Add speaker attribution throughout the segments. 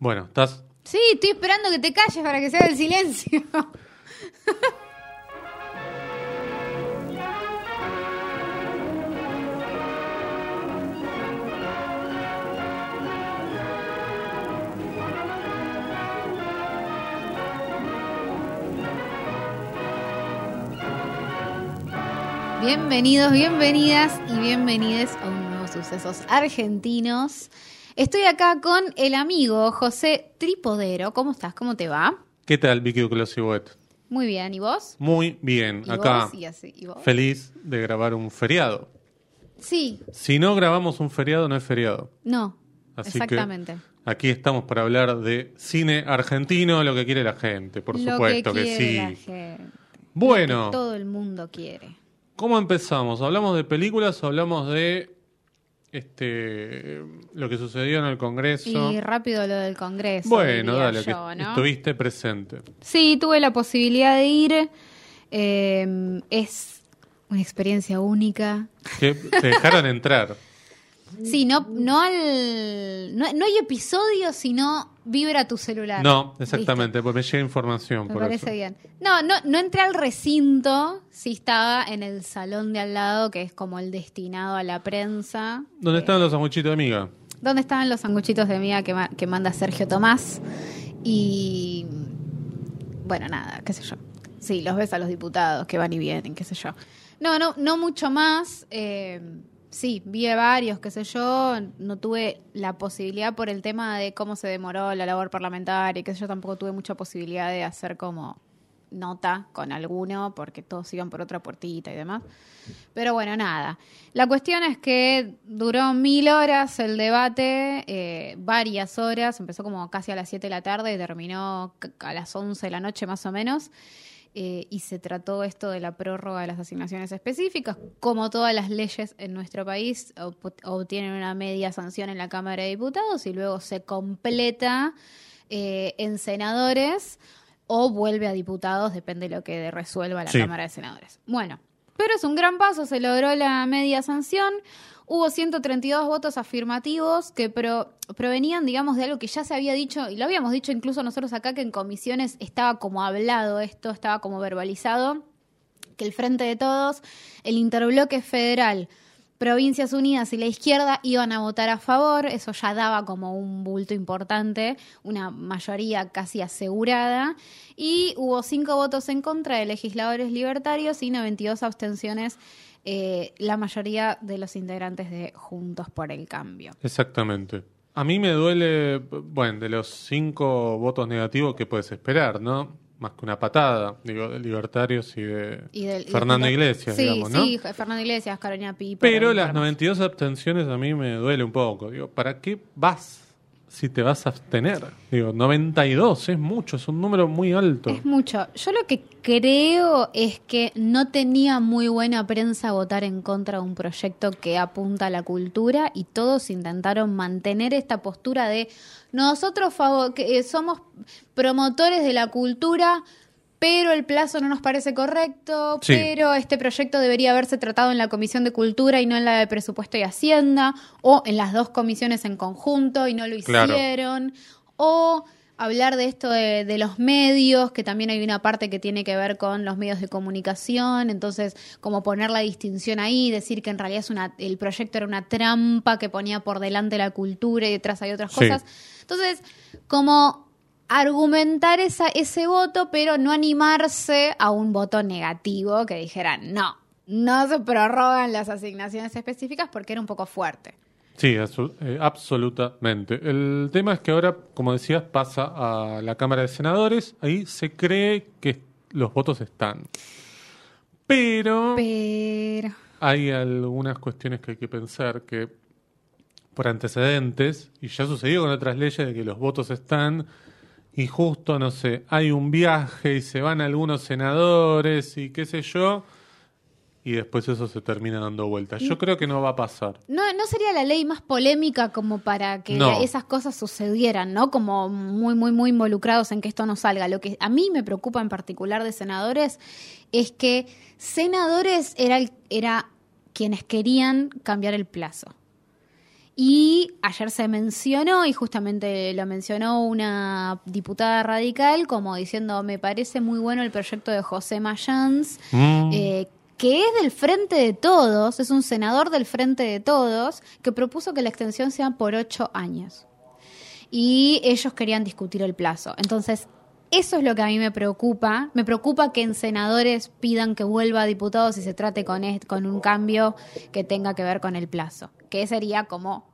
Speaker 1: Bueno, estás.
Speaker 2: Sí, estoy esperando que te calles para que se haga el silencio. Bienvenidos, bienvenidas y bienvenides a un nuevo Sucesos Argentinos. Estoy acá con el amigo José Tripodero. ¿Cómo estás? ¿Cómo te va?
Speaker 1: ¿Qué tal, Vicky Duclos
Speaker 2: Muy bien, ¿y vos?
Speaker 1: Muy bien,
Speaker 2: ¿Y
Speaker 1: acá.
Speaker 2: vos? ¿Y así? ¿Y vos?
Speaker 1: Feliz de grabar un feriado.
Speaker 2: Sí,
Speaker 1: Si no grabamos un feriado, no es feriado.
Speaker 2: no,
Speaker 1: Así
Speaker 2: exactamente.
Speaker 1: que aquí estamos para hablar de cine argentino, lo que quiere la gente, por
Speaker 2: Lo
Speaker 1: supuesto que,
Speaker 2: quiere
Speaker 1: sí.
Speaker 2: gente,
Speaker 1: Bueno,
Speaker 2: lo que todo el mundo quiere.
Speaker 1: ¿cómo empezamos? ¿Hablamos de películas o hablamos de este lo que sucedió en el Congreso?
Speaker 2: Y rápido lo del Congreso.
Speaker 1: bueno, dale,
Speaker 2: yo,
Speaker 1: que
Speaker 2: ¿no?
Speaker 1: estuviste presente.
Speaker 2: Sí, tuve la posibilidad de ir. Eh, es una experiencia única.
Speaker 1: Que te dejaron entrar.
Speaker 2: Sí, no, no al. No, no hay episodio, sino vibra tu celular.
Speaker 1: No, exactamente, porque me llega información
Speaker 2: Me
Speaker 1: por
Speaker 2: parece
Speaker 1: eso.
Speaker 2: bien. No, no, no entré al recinto, sí estaba en el salón de al lado, que es como el destinado a la prensa.
Speaker 1: ¿Dónde estaban los sanguchitos de amiga?
Speaker 2: ¿Dónde estaban los sanguchitos de miga que, ma- que manda Sergio Tomás? Y. Bueno, nada, qué sé yo. Sí, los ves a los diputados que van y vienen, qué sé yo. No, no, no mucho más. eh, sí, vi varios, qué sé yo. No tuve la posibilidad por el tema de cómo se demoró la labor parlamentaria, qué sé yo. Tampoco tuve mucha posibilidad de hacer como nota con alguno, porque todos iban por otra puertita y demás. Pero bueno, nada. La cuestión es que duró mil horas el debate, eh, varias horas, empezó como casi a las 7 de la tarde y terminó a las 11 de la noche más o menos. Eh, y se trató esto de la prórroga de las asignaciones específicas. Como todas las leyes en nuestro país, ob- obtienen una media sanción en la Cámara de Diputados y luego se completa eh, en senadores o vuelve a diputados, depende de lo que resuelva la
Speaker 1: Sí.
Speaker 2: Cámara de Senadores. Bueno, pero es un gran paso, se logró la media sanción. Hubo 132 votos afirmativos que pro- provenían, digamos, de algo que ya se había dicho, y lo habíamos dicho incluso nosotros acá, que en comisiones estaba como hablado esto, estaba como verbalizado, que el Frente de Todos, el Interbloque Federal, Provincias Unidas y la izquierda iban a votar a favor, eso ya daba como un bulto importante, una mayoría casi asegurada, y hubo cinco votos en contra de legisladores libertarios y 92 abstenciones, eh, la mayoría de los integrantes de Juntos por el Cambio.
Speaker 1: Exactamente. A mí me duele, bueno, de los cinco votos negativos que puedes esperar, ¿no? Más que una patada, digo, de libertarios y de
Speaker 2: Y del- y
Speaker 1: Fernando
Speaker 2: de-
Speaker 1: Iglesias,
Speaker 2: sí,
Speaker 1: digamos, ¿no?
Speaker 2: Sí, Fernando Iglesias, Carolina Piper.
Speaker 1: Pero las
Speaker 2: demás.
Speaker 1: 92 abstenciones a mí me duele un poco. Digo, ¿para qué vas si te vas a abstener? Digo, 92 es mucho, es un número muy alto.
Speaker 2: Es mucho. Yo lo que creo es que no tenía muy buena prensa votar en contra de un proyecto que apunta a la cultura y todos intentaron mantener esta postura de nosotros favo- que, eh, somos promotores de la cultura, pero el plazo no nos parece correcto,
Speaker 1: Sí.
Speaker 2: pero este proyecto debería haberse tratado en la Comisión de Cultura y no en la de Presupuesto y Hacienda, o en las dos comisiones en conjunto y no lo
Speaker 1: Claro.
Speaker 2: hicieron, o hablar de esto de, de los medios, que también hay una parte que tiene que ver con los medios de comunicación, entonces como poner la distinción ahí, decir que en realidad es una, el proyecto era una trampa que ponía por delante la cultura y detrás hay otras
Speaker 1: Sí.
Speaker 2: cosas. Entonces, como argumentar esa, ese voto, pero no animarse a un voto negativo que dijeran, no, no se prorrogan las asignaciones específicas porque era un poco fuerte.
Speaker 1: Sí, eh, absolutamente. El tema es que ahora, como decías, pasa a la Cámara de Senadores. Ahí se cree que los votos están. Pero
Speaker 2: Pero...
Speaker 1: hay algunas cuestiones que hay que pensar que por antecedentes, y ya sucedió con otras leyes de que los votos están, y justo, no sé, hay un viaje y se van algunos senadores y qué sé yo, y después eso se termina dando vueltas. Yo creo que no va a pasar.
Speaker 2: No, no sería la ley más polémica como para que
Speaker 1: No.
Speaker 2: esas cosas sucedieran, ¿no? Como muy, muy, muy involucrados en que esto no salga. Lo que a mí me preocupa en particular de senadores es que senadores era, el- era quienes querían cambiar el plazo. Y ayer se mencionó, y justamente lo mencionó una diputada radical, como diciendo, me parece muy bueno el proyecto de José Mayans,
Speaker 1: Mm.
Speaker 2: eh, que es del Frente de Todos, es un senador del Frente de Todos, que propuso que la extensión sea por ocho años. Y ellos querían discutir el plazo. Entonces, eso es lo que a mí me preocupa. Me preocupa que en senadores pidan que vuelva a diputados y se trate con, con un cambio que tenga que ver con el plazo. Que sería como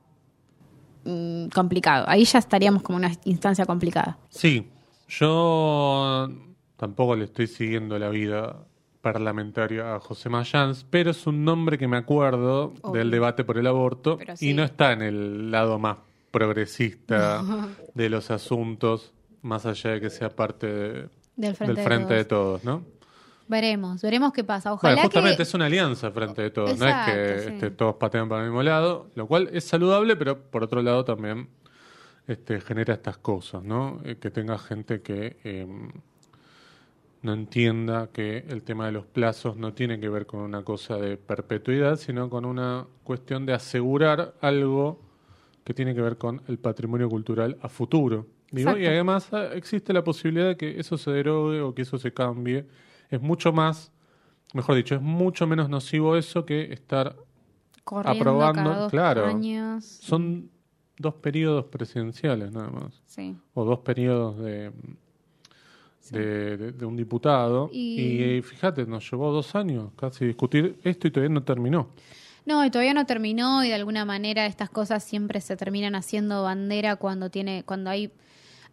Speaker 2: mm, complicado. Ahí ya estaríamos como una instancia complicada.
Speaker 1: Sí, yo tampoco le estoy siguiendo la vida parlamentaria a José Mayans, pero es un nombre que me acuerdo del debate por el aborto
Speaker 2: sí.
Speaker 1: y no está en el lado más progresista de los asuntos, más allá de que sea parte de-
Speaker 2: Del Frente,
Speaker 1: del frente
Speaker 2: de
Speaker 1: de
Speaker 2: Todos.
Speaker 1: ¿no?
Speaker 2: Veremos, veremos qué pasa. Ojalá
Speaker 1: Bueno, justamente
Speaker 2: que...
Speaker 1: es una alianza frente de todos, no es que
Speaker 2: sí.
Speaker 1: este, todos patean para el mismo lado, lo cual es saludable, pero por otro lado también este, genera estas cosas, ¿no? Eh, que tenga gente que eh, no entienda que el tema de los plazos no tiene que ver con una cosa de perpetuidad, sino con una cuestión de asegurar algo que tiene que ver con el patrimonio cultural a futuro. Digo, y además ah, existe la posibilidad de que eso se derogue o que eso se cambie. Es mucho más, mejor dicho, es mucho menos nocivo eso que estar
Speaker 2: corriendo
Speaker 1: aprobando,
Speaker 2: cada dos
Speaker 1: claro.
Speaker 2: años.
Speaker 1: son dos periodos presidenciales nada más
Speaker 2: Sí.
Speaker 1: o dos periodos de de, de- de un diputado
Speaker 2: Y-
Speaker 1: y, eh, fíjate nos llevó dos años casi discutir esto y todavía no terminó
Speaker 2: No, y todavía no terminó y de alguna manera estas cosas siempre se terminan haciendo bandera cuando tiene, cuando hay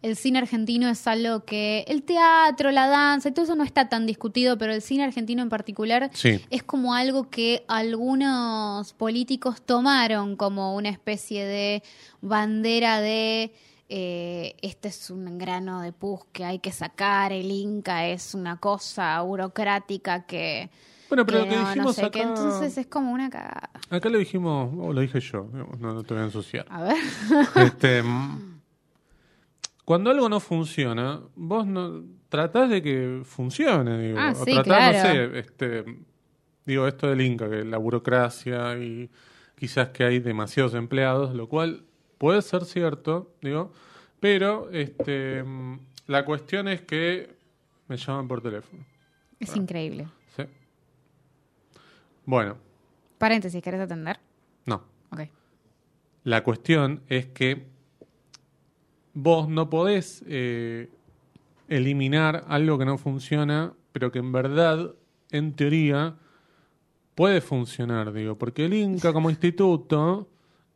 Speaker 2: el cine argentino es algo que el teatro, la danza, y todo eso no está tan discutido, pero el cine argentino en particular
Speaker 1: sí
Speaker 2: es como algo que algunos políticos tomaron como una especie de bandera de eh, este es un grano de pus que hay que sacar, el Inca es una cosa burocrática que,
Speaker 1: bueno pero
Speaker 2: que
Speaker 1: lo que
Speaker 2: no, no
Speaker 1: dijimos
Speaker 2: que
Speaker 1: acá
Speaker 2: entonces es como una cagada.
Speaker 1: acá lo dijimos o lo dije yo no, no te voy a ensuciar
Speaker 2: A ver.
Speaker 1: Este, cuando algo no funciona, vos no tratás de que funcione, digo.
Speaker 2: Ah,
Speaker 1: O
Speaker 2: sí,
Speaker 1: tratás,
Speaker 2: claro.
Speaker 1: no sé, este, digo, esto del Inca, que la burocracia y quizás que hay demasiados empleados, lo cual puede ser cierto, digo, pero este, la cuestión es que me llaman por teléfono.
Speaker 2: Es increíble.
Speaker 1: ¿sí? Bueno,
Speaker 2: Paréntesis, ¿querés atender?
Speaker 1: no.
Speaker 2: Ok.
Speaker 1: La cuestión es que vos no podés eh, eliminar algo que no funciona, pero que en verdad, en teoría, puede funcionar, digo, porque el Inca como instituto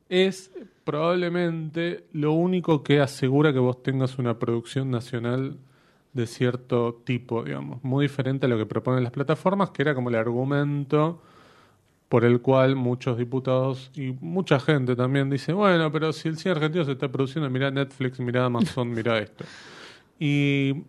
Speaker 1: es probablemente lo único que asegura que vos tengas una producción nacional de cierto tipo, digamos, muy diferente a lo que proponen las plataformas, que era como el argumento por el cual muchos diputados y mucha gente también dice, bueno, pero si el cine argentino se está produciendo, mira Netflix, mira Amazon, mira esto. Y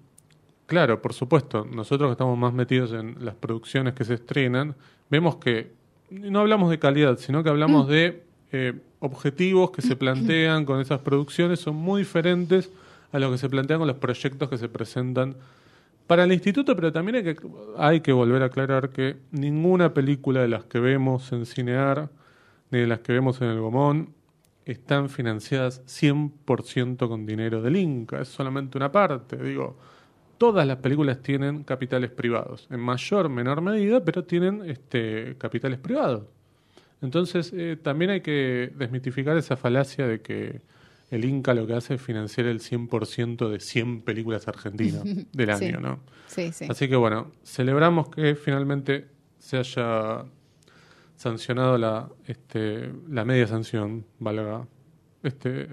Speaker 1: claro, por supuesto, nosotros que estamos más metidos en las producciones que se estrenan, vemos que no hablamos de calidad, sino que hablamos de eh, objetivos que se plantean con esas producciones, son muy diferentes a lo que se plantean con los proyectos que se presentan para el instituto, pero también hay que, hay que volver a aclarar que ninguna película de las que vemos en Cinear, ni de las que vemos en el Gomón, están financiadas 100% con dinero del Inca. Es solamente una parte. Digo, todas las películas tienen capitales privados, en mayor menor medida, pero tienen este, capitales privados. Entonces, eh, también hay que desmitificar esa falacia de que el Inca lo que hace es financiar el 100% de 100 películas argentinas del
Speaker 2: Sí.
Speaker 1: año, ¿no?
Speaker 2: Sí, sí.
Speaker 1: Así que bueno, celebramos que finalmente se haya sancionado la, este, la media sanción, valga este,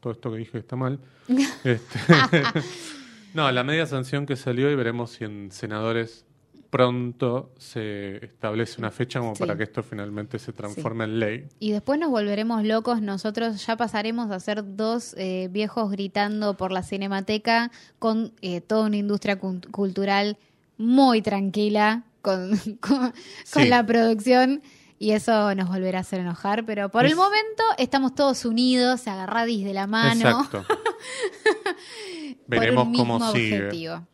Speaker 1: todo esto que dije está mal. Este, no, la media sanción que salió y veremos si en senadores pronto se establece una fecha como
Speaker 2: Sí.
Speaker 1: para que esto finalmente se transforme en ley.
Speaker 2: Y después nos volveremos locos, nosotros ya pasaremos a ser dos eh, viejos gritando por la cinemateca con eh, toda una industria cultural muy tranquila con, con, con
Speaker 1: Sí.
Speaker 2: la producción y eso nos volverá a hacer enojar, pero por el momento estamos todos unidos, agarradis de la mano
Speaker 1: Exacto.
Speaker 2: por
Speaker 1: Veremos cómo sigue.
Speaker 2: objetivo.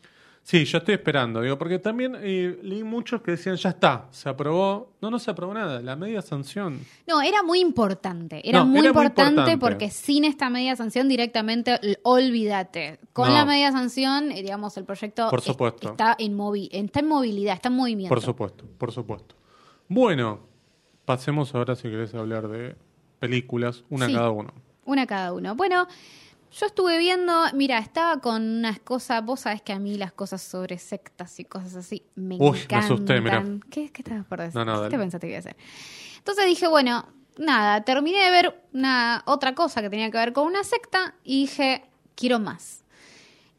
Speaker 1: Sí, yo estoy esperando, digo, porque también eh, leí muchos que decían, ya está, se aprobó. No, no se aprobó nada, la media sanción.
Speaker 2: No, era muy importante. Era,
Speaker 1: No,
Speaker 2: muy,
Speaker 1: era muy
Speaker 2: importante porque sin esta media sanción directamente, olvídate. Con
Speaker 1: No.
Speaker 2: la media sanción, eh, digamos, el proyecto
Speaker 1: Por
Speaker 2: es-
Speaker 1: supuesto.
Speaker 2: está, en movi- está en movilidad, está en movimiento.
Speaker 1: Por supuesto, por supuesto. Bueno, pasemos ahora si querés hablar de películas, una
Speaker 2: Sí.
Speaker 1: cada uno.
Speaker 2: Una cada uno. Bueno, yo estuve viendo, mira, estaba con unas cosas, vos sabés que a mí las cosas sobre sectas y cosas así me
Speaker 1: Uy, me
Speaker 2: encantan.
Speaker 1: asusté, mirá.
Speaker 2: ¿Qué, qué estabas por decir?
Speaker 1: No, no,
Speaker 2: ¿Qué te pensaste que iba a hacer? Entonces dije, bueno, nada, terminé de ver una otra cosa que tenía que ver con una secta y dije, quiero más.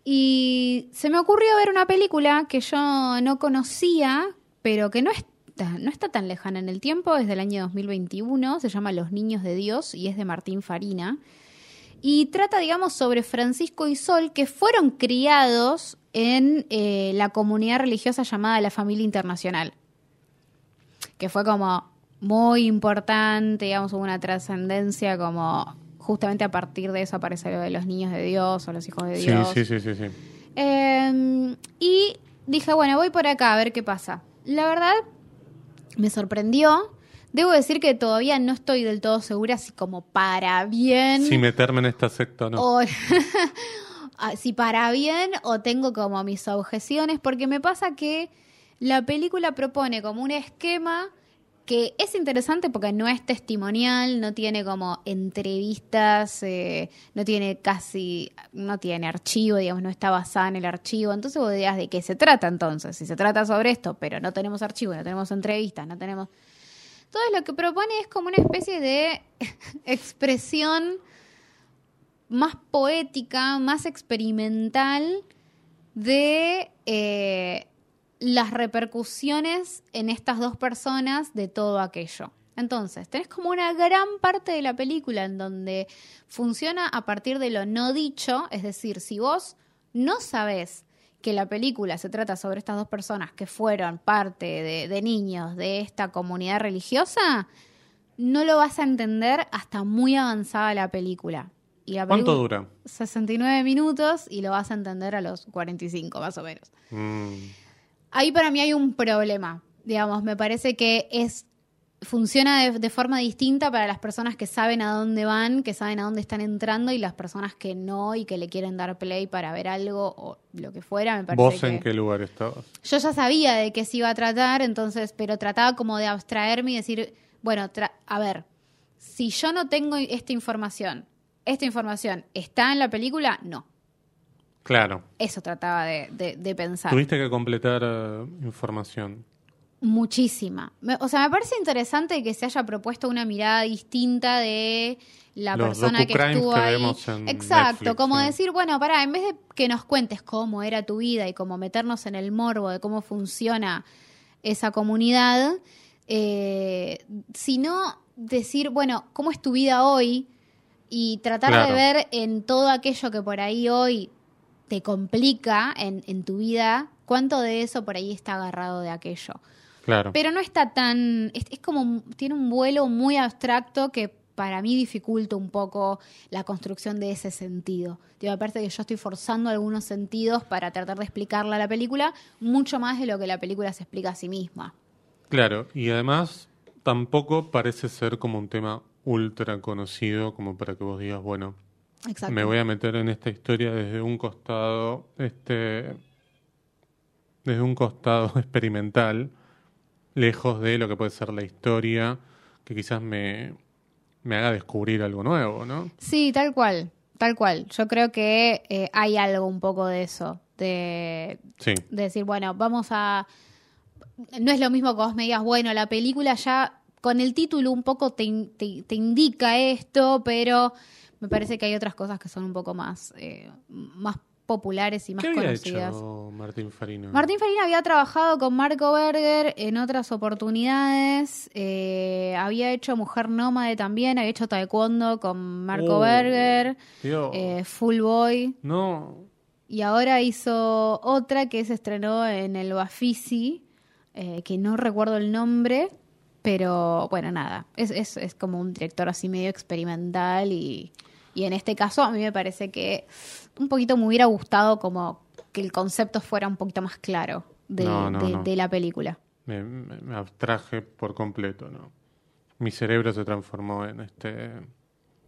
Speaker 2: Y se me ocurrió ver una película que yo no conocía, pero que no está, no está tan lejana en el tiempo, es del año 2021, se llama Los Niños de Dios y es de Martín Farina. Y trata, digamos, sobre Francisco y Sol, que fueron criados en eh, la comunidad religiosa llamada la Familia Internacional, que fue como muy importante, digamos, hubo una trascendencia como justamente a partir de eso aparece lo de los niños de Dios o los hijos de
Speaker 1: Sí,
Speaker 2: Dios.
Speaker 1: sí, sí, sí, sí.
Speaker 2: Eh, y dije, bueno, voy por acá a ver qué pasa. La verdad, me sorprendió. Debo decir que todavía no estoy del todo segura si como para bien
Speaker 1: Si meterme en esta secta o no.
Speaker 2: o Ah, si para bien o tengo como mis objeciones, porque me pasa que la película propone como un esquema que es interesante porque no es testimonial, no tiene como entrevistas, eh, no tiene casi, no tiene archivo, digamos, no está basada en el archivo. Entonces vos dirás de qué se trata entonces. Si se trata sobre esto, pero no tenemos archivo, no tenemos entrevistas, no tenemos... Entonces lo que propone es como una especie de expresión más poética, más experimental de eh, las repercusiones en estas dos personas de todo aquello. Entonces, tenés como una gran parte de la película en donde funciona a partir de lo no dicho, es decir, si vos no sabés que la película se trata sobre estas dos personas que fueron parte de, de niños de esta comunidad religiosa, no lo vas a entender hasta muy avanzada la película. Y la
Speaker 1: ¿Cuánto
Speaker 2: película-
Speaker 1: dura?
Speaker 2: 69 minutos y lo vas a entender a los 45 más o menos.
Speaker 1: Mm,
Speaker 2: Ahí para mí hay un problema, digamos, me parece que es funciona de, de forma distinta para las personas que saben a dónde van, que saben a dónde están entrando y las personas que no y que le quieren dar play para ver algo o lo que fuera, me parece
Speaker 1: ¿Vos
Speaker 2: que
Speaker 1: en qué lugar estabas?
Speaker 2: yo ya sabía de qué se iba a tratar, entonces, pero trataba como de abstraerme y decir, bueno, tra- a ver, si yo no tengo esta información, esta información está en la película, no.
Speaker 1: Claro.
Speaker 2: Eso trataba de, de- de pensar.
Speaker 1: Tuviste que completar eh, información.
Speaker 2: Muchísima. O sea, me parece interesante que se haya propuesto una mirada distinta de la
Speaker 1: Los
Speaker 2: persona que estuvo
Speaker 1: que
Speaker 2: ahí. Exacto,
Speaker 1: Netflix,
Speaker 2: como
Speaker 1: sí.
Speaker 2: decir, bueno, pará, en vez de que nos cuentes cómo era tu vida y cómo meternos en el morbo de cómo funciona esa comunidad, eh, sino decir, bueno, ¿cómo es tu vida hoy? Y tratar
Speaker 1: Claro.
Speaker 2: de ver en todo aquello que por ahí hoy te complica en, en tu vida, cuánto de eso por ahí está agarrado de aquello.
Speaker 1: Claro.
Speaker 2: Pero no está tan. Es, es como. Tiene un vuelo muy abstracto que para mí dificulta un poco la construcción de ese sentido. Digo, me parece que yo estoy forzando algunos sentidos para tratar de explicarle a la película mucho más de lo que la película se explica a sí misma.
Speaker 1: Claro, y además tampoco parece ser como un tema ultra conocido como para que vos digas, bueno,
Speaker 2: Exacto.
Speaker 1: me voy a meter en esta historia desde un costado, este, desde un costado experimental, lejos de lo que puede ser la historia, que quizás me, me haga descubrir algo nuevo, ¿no?
Speaker 2: Sí, tal cual. Tal cual. Yo creo que eh, hay algo un poco de eso. De,
Speaker 1: Sí,
Speaker 2: de decir, bueno, vamos a... No es lo mismo que vos me digas, bueno, la película ya con el título un poco te, in- te- te indica esto, pero me parece que hay otras cosas que son un poco más, eh, más populares y más
Speaker 1: ¿qué había
Speaker 2: conocidas.
Speaker 1: hecho Martín Farina?
Speaker 2: Martín Farina había trabajado con Marco Berger en otras oportunidades, eh, había hecho Mujer Nómade también, había hecho Taekwondo con Marco
Speaker 1: Oh,
Speaker 2: Berger, eh, Full Boy,
Speaker 1: no,
Speaker 2: y ahora hizo otra que se estrenó en el Bafisi, eh, que no recuerdo el nombre, pero bueno, nada, es, es, es como un director así medio experimental y, y en este caso a mí me parece que un poquito me hubiera gustado como que el concepto fuera un poquito más claro de,
Speaker 1: No, no,
Speaker 2: de-
Speaker 1: no.
Speaker 2: de la película.
Speaker 1: Me, abstraje por completo, ¿no? Mi cerebro se transformó en este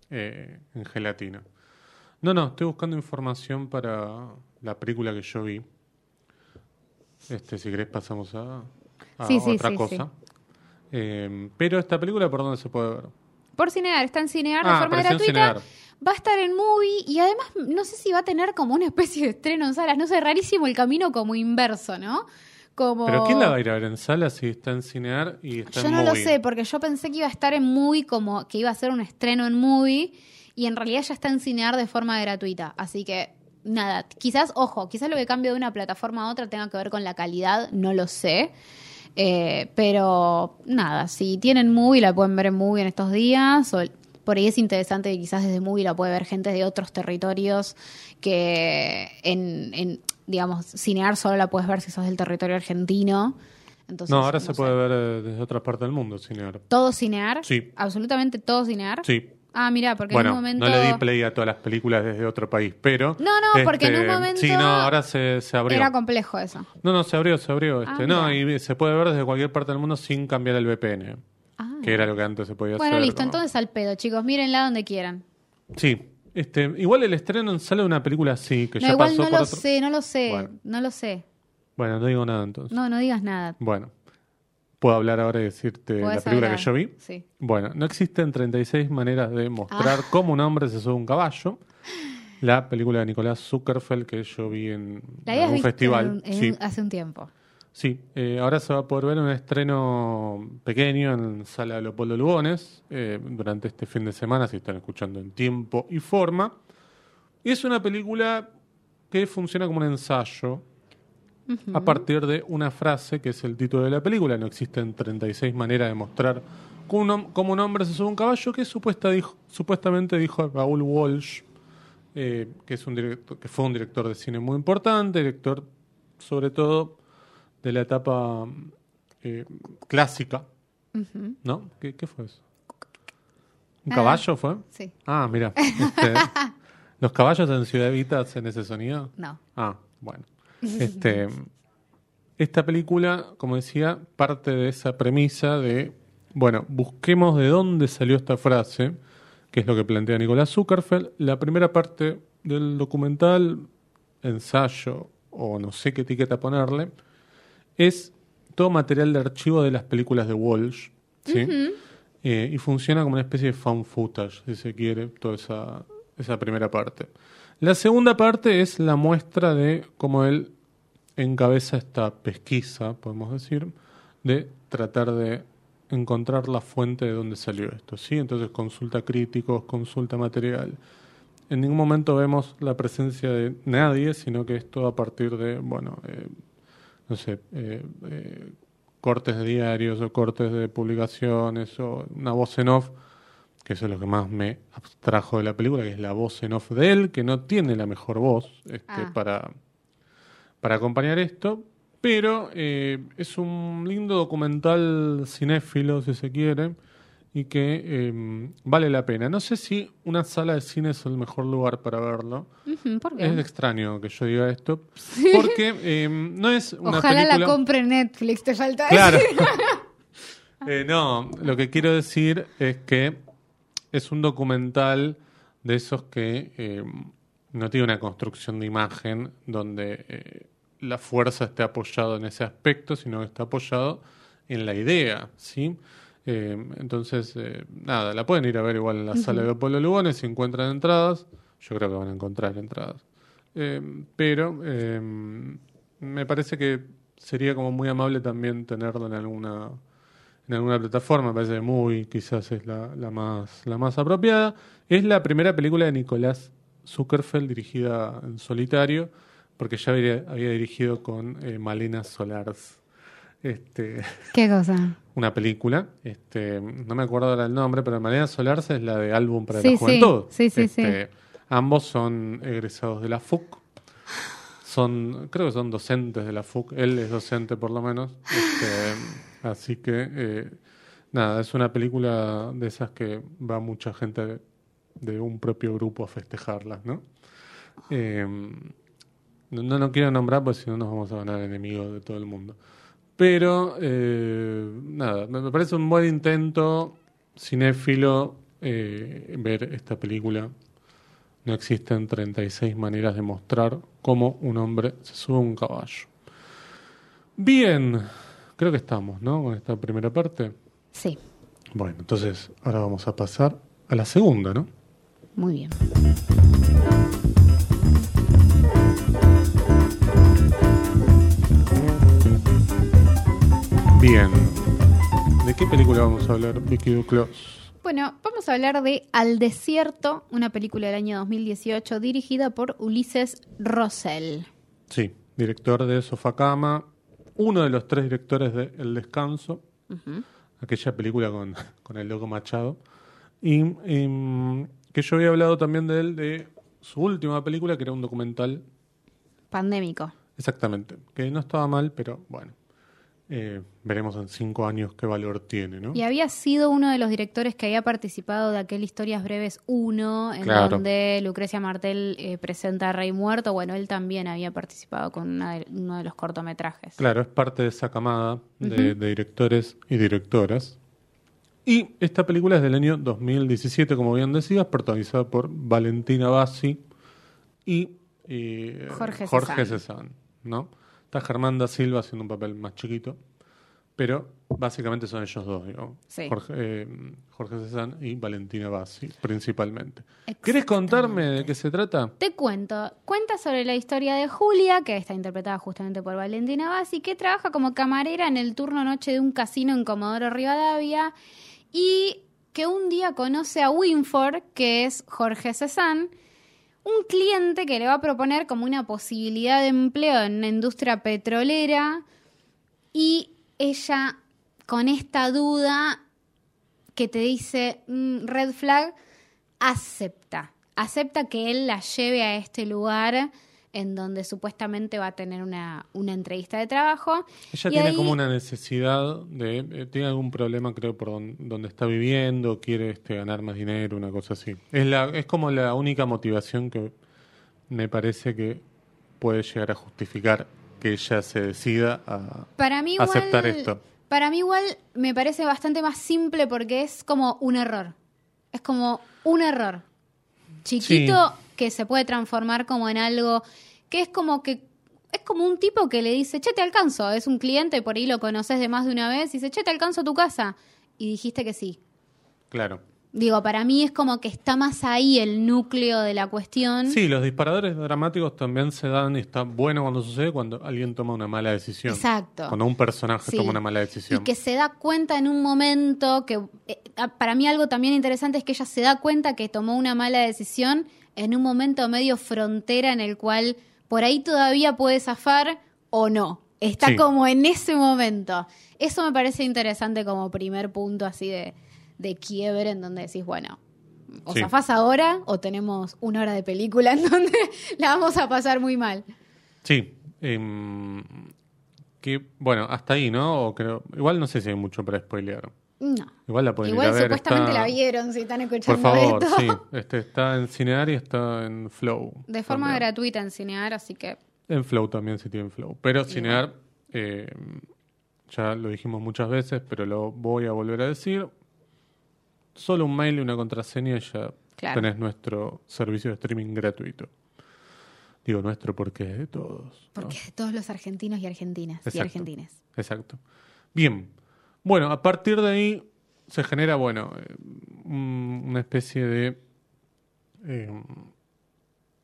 Speaker 1: eh, en gelatina. No, no, estoy buscando información para la película que yo vi. Este, si querés pasamos a, a
Speaker 2: Sí, sí,
Speaker 1: otra
Speaker 2: sí,
Speaker 1: cosa. Eh, pero esta película, ¿por dónde se puede ver?
Speaker 2: Por Cinear, está en Cinear de
Speaker 1: Ah,
Speaker 2: forma gratuita.
Speaker 1: Cinear.
Speaker 2: Va a estar en movie y además no sé si va a tener como una especie de estreno en salas. No sé, rarísimo el camino como inverso, ¿no? Como...
Speaker 1: ¿Pero quién la va a ir a ver en sala si está en Cinear y está
Speaker 2: Yo
Speaker 1: en
Speaker 2: no lo sé, porque yo pensé que iba a estar en movie como que iba a ser un estreno en movie y en realidad ya está en Cinear de forma gratuita. Así que nada, quizás, ojo, quizás lo que cambie de una plataforma a otra tenga que ver con la calidad, no lo sé. Eh, pero nada, si tienen movie la pueden ver en movie en estos días. O por ahí es interesante que quizás desde movie la puede ver gente de otros territorios que en, en, digamos, Cinear solo la puedes ver si sos del territorio argentino. Entonces,
Speaker 1: No, ahora se
Speaker 2: sé.
Speaker 1: puede ver eh, desde otra parte del mundo, Cinear.
Speaker 2: ¿Todo cinear?
Speaker 1: Sí.
Speaker 2: ¿Absolutamente todo cinear?
Speaker 1: Sí.
Speaker 2: Ah, mira, porque en un momento...
Speaker 1: no le di play a todas las películas desde otro país, pero... este,
Speaker 2: No, no, porque en un momento
Speaker 1: Sí, no, ahora se, se abrió.
Speaker 2: Era complejo eso.
Speaker 1: No, no, se abrió, se abrió.
Speaker 2: Ah,
Speaker 1: Este, no, y se puede ver desde cualquier parte del mundo sin cambiar el VPN. Que era lo que antes se podía
Speaker 2: Bueno,
Speaker 1: hacer.
Speaker 2: listo,
Speaker 1: como-
Speaker 2: entonces al pedo, chicos. Mírenla donde quieran.
Speaker 1: Sí. Este, igual el estreno sale de una película así, que
Speaker 2: No,
Speaker 1: ya
Speaker 2: igual
Speaker 1: pasó
Speaker 2: no
Speaker 1: por
Speaker 2: lo
Speaker 1: otro...
Speaker 2: sé, no lo sé.
Speaker 1: Bueno.
Speaker 2: No lo sé.
Speaker 1: Bueno, no digo nada entonces.
Speaker 2: No, no digas nada.
Speaker 1: Bueno, puedo hablar ahora y decirte la película
Speaker 2: hablar.
Speaker 1: que yo vi.
Speaker 2: Sí.
Speaker 1: Bueno, no existen 36 maneras de mostrar
Speaker 2: Ah.
Speaker 1: cómo un hombre se sube a un caballo. La película de Nicolás Zuckerfeld que yo vi en
Speaker 2: La
Speaker 1: un festival.
Speaker 2: en- en-
Speaker 1: sí,
Speaker 2: hace un tiempo.
Speaker 1: Sí. Eh, ahora se va a poder ver un estreno pequeño en Sala de Leopoldo Lugones eh, durante este fin de semana, si están escuchando en tiempo y forma. Y es una película que funciona como un ensayo a partir de una frase que es el título de la película. No existen 36 maneras de mostrar cómo un, hom- cómo un hombre se sube a un caballo, que supuesta dijo, supuestamente dijo Raúl Walsh, eh, que, es un director, que fue un director de cine muy importante, director sobre todo de la etapa eh, clásica. ¿No? ¿Qué, qué fue eso? ¿Un
Speaker 2: Ah.
Speaker 1: caballo fue?
Speaker 2: Sí.
Speaker 1: Ah, mira. este, ¿Los caballos en Ciudad Evita hacen ese sonido?
Speaker 2: No.
Speaker 1: Ah, bueno. Este, esta película, como decía, parte de esa premisa de, bueno, busquemos de dónde salió esta frase, que es lo que plantea Nicolás Zuckerfeld. La primera parte del documental, ensayo, o no sé qué etiqueta ponerle, es todo material de archivo de las películas de Walsh, ¿sí? Eh, y funciona como una especie de found footage, si se quiere, toda esa, esa primera parte. La segunda parte es la muestra de cómo él encabeza esta pesquisa, podemos decir, de tratar de encontrar la fuente de dónde salió esto. ¿sí? Entonces consulta críticos, consulta material. En ningún momento vemos la presencia de nadie, sino que es todo a partir de, bueno, eh, no sé, eh, eh, cortes de diarios o cortes de publicaciones o una voz en off, que eso es lo que más me abstrajo de la película, que es la voz en off de él, que no tiene la mejor voz este,
Speaker 2: Ah.
Speaker 1: para, para acompañar esto, pero eh, es un lindo documental cinéfilo, si se quiere, y que eh, vale la pena. No sé si una sala de cine es el mejor lugar para verlo.
Speaker 2: Ujú, ¿Por qué?
Speaker 1: Es extraño que yo diga esto, porque eh, no es una
Speaker 2: Ojalá
Speaker 1: película...
Speaker 2: la compre Netflix, te falta
Speaker 1: Claro. Eh, no, lo que quiero decir es que es un documental de esos que eh, no tiene una construcción de imagen donde eh, la fuerza esté apoyada en ese aspecto, sino que está apoyado en la idea, ¿sí? Eh, entonces, eh, nada, la pueden ir a ver igual en la sala de Leopoldo Lugones si encuentran entradas. Yo creo que van a encontrar entradas. Eh, pero eh, me parece que sería como muy amable también tenerlo en alguna en alguna plataforma, me parece que muy quizás es la, la más la más apropiada. Es la primera película de Nicolás Zuckerfeld dirigida en solitario, porque ya había, había dirigido con eh, Malena Solars. Este,
Speaker 2: ¿Qué cosa?
Speaker 1: una película, este, no me acuerdo ahora el nombre, pero Malena Solars es la de álbum para
Speaker 2: Sí,
Speaker 1: la
Speaker 2: sí,
Speaker 1: juventud.
Speaker 2: sí, sí,
Speaker 1: Este, Ambos son egresados de la FUC. Son, creo que son docentes de la FUC. Él es docente por lo menos. Este, así que, eh, nada, es una película de esas que va mucha gente de un propio grupo a festejarlas, ¿no? Eh, no, no quiero nombrar porque si no nos vamos a ganar enemigos de todo el mundo. Pero, eh, nada, me parece un buen intento cinéfilo eh, ver esta película. No existen 36 maneras de mostrar cómo un hombre se sube a un caballo. Bien, creo que estamos, ¿no? Con esta primera parte.
Speaker 2: Sí,
Speaker 1: Bueno, entonces ahora vamos a pasar a la segunda, ¿no?
Speaker 2: muy. Bien.
Speaker 1: Película vamos a hablar, Vicky Duclos?
Speaker 2: Bueno, vamos a hablar de Al Desierto, una película del año 2018 dirigida por Ulises Rosell.
Speaker 1: Sí, director de Sofacama, uno de los tres directores de El Descanso, aquella película con, con el loco Machado, y, em, que yo había hablado también de él, de su última película, que era un documental,
Speaker 2: Pandémico.
Speaker 1: exactamente, que no estaba mal, pero bueno, eh, veremos en cinco años qué valor tiene, ¿no?
Speaker 2: Y había sido uno de los directores que había participado de aquel Historias Breves 1, en
Speaker 1: Claro.
Speaker 2: donde Lucrecia Martel eh, presenta a Rey Muerto. Bueno, él también había participado con una de- uno de los cortometrajes.
Speaker 1: Claro, es parte de esa camada de, de directores y directoras. Y esta película es del año 2017, como bien decías, protagonizada por Valentina Bassi y eh,
Speaker 2: Jorge
Speaker 1: Jorge
Speaker 2: Cezanne.
Speaker 1: Cezanne, ¿no? Está Germán da Silva haciendo un papel más chiquito, pero básicamente son ellos dos, digamos.
Speaker 2: Sí.
Speaker 1: Jorge, eh, Jorge Cezanne y Valentina Bassi, principalmente. ¿Querés contarme de qué se trata?
Speaker 2: Te cuento, cuenta sobre la historia de Julia, que está interpretada justamente por Valentina Bassi, que trabaja como camarera en el turno noche de un casino en Comodoro Rivadavia y que un día conoce a Winford, que es Jorge Cezanne, un cliente que le va a proponer como una posibilidad de empleo en una industria petrolera y ella con esta duda que te dice mm, red flag, acepta. Acepta que él la lleve a este lugar en donde supuestamente va a tener una, una entrevista de trabajo.
Speaker 1: Ella
Speaker 2: Y
Speaker 1: tiene
Speaker 2: ahí-
Speaker 1: como una necesidad de, eh, tiene algún problema creo por don- donde está viviendo, quiere este, ganar más dinero, una cosa así. Es la, es como la única motivación que me parece que puede llegar a justificar que ella se decida a
Speaker 2: Para mí igual,
Speaker 1: aceptar esto.
Speaker 2: Para mí igual me parece bastante más simple porque es como un error. Es como un error. Chiquito que se puede transformar como en algo que es como que es como un tipo que le dice, che, te alcanzo. Es un cliente, por ahí lo conoces de más de una vez, y dice, che, te alcanzo tu casa. Y dijiste que sí.
Speaker 1: Claro.
Speaker 2: Digo, para mí es como que está más ahí el núcleo de la cuestión.
Speaker 1: Sí, los disparadores dramáticos también se dan y está bueno cuando sucede cuando alguien toma una mala decisión.
Speaker 2: Exacto.
Speaker 1: Cuando un personaje
Speaker 2: Sí.
Speaker 1: toma una mala decisión.
Speaker 2: Y que se da cuenta en un momento que eh, para mí algo también interesante es que ella se da cuenta que tomó una mala decisión en un momento medio frontera en el cual por ahí todavía puede zafar o no. Está
Speaker 1: Sí.
Speaker 2: como en ese momento. Eso me parece interesante como primer punto así de, de quiebre en donde decís, bueno, o
Speaker 1: Sí.
Speaker 2: zafás ahora o tenemos una hora de película en donde la vamos a pasar muy mal.
Speaker 1: Sí. em, que, bueno, hasta ahí, ¿no? O creo, igual no sé si hay mucho para spoilear.
Speaker 2: No.
Speaker 1: Igual la pueden
Speaker 2: Igual
Speaker 1: ir a ver.
Speaker 2: supuestamente
Speaker 1: está-
Speaker 2: la vieron si están
Speaker 1: Por
Speaker 2: escuchando
Speaker 1: favor,
Speaker 2: esto.
Speaker 1: sí. Este, está en Cinear y está en Flow.
Speaker 2: De forma
Speaker 1: también.
Speaker 2: gratuita en Cinear, así que
Speaker 1: En Flow también si tienen Flow. Pero Cinear, eh, ya lo dijimos muchas veces, pero lo voy a volver a decir. Solo un mail y una contraseña y ya
Speaker 2: Claro.
Speaker 1: tenés nuestro servicio de streaming gratuito. Digo nuestro porque es de todos. ¿no?
Speaker 2: porque de todos los argentinos y argentinas y
Speaker 1: Exacto.
Speaker 2: argentines.
Speaker 1: Exacto. Bien. Bueno, a partir de ahí se genera, bueno, eh, un- una especie de eh,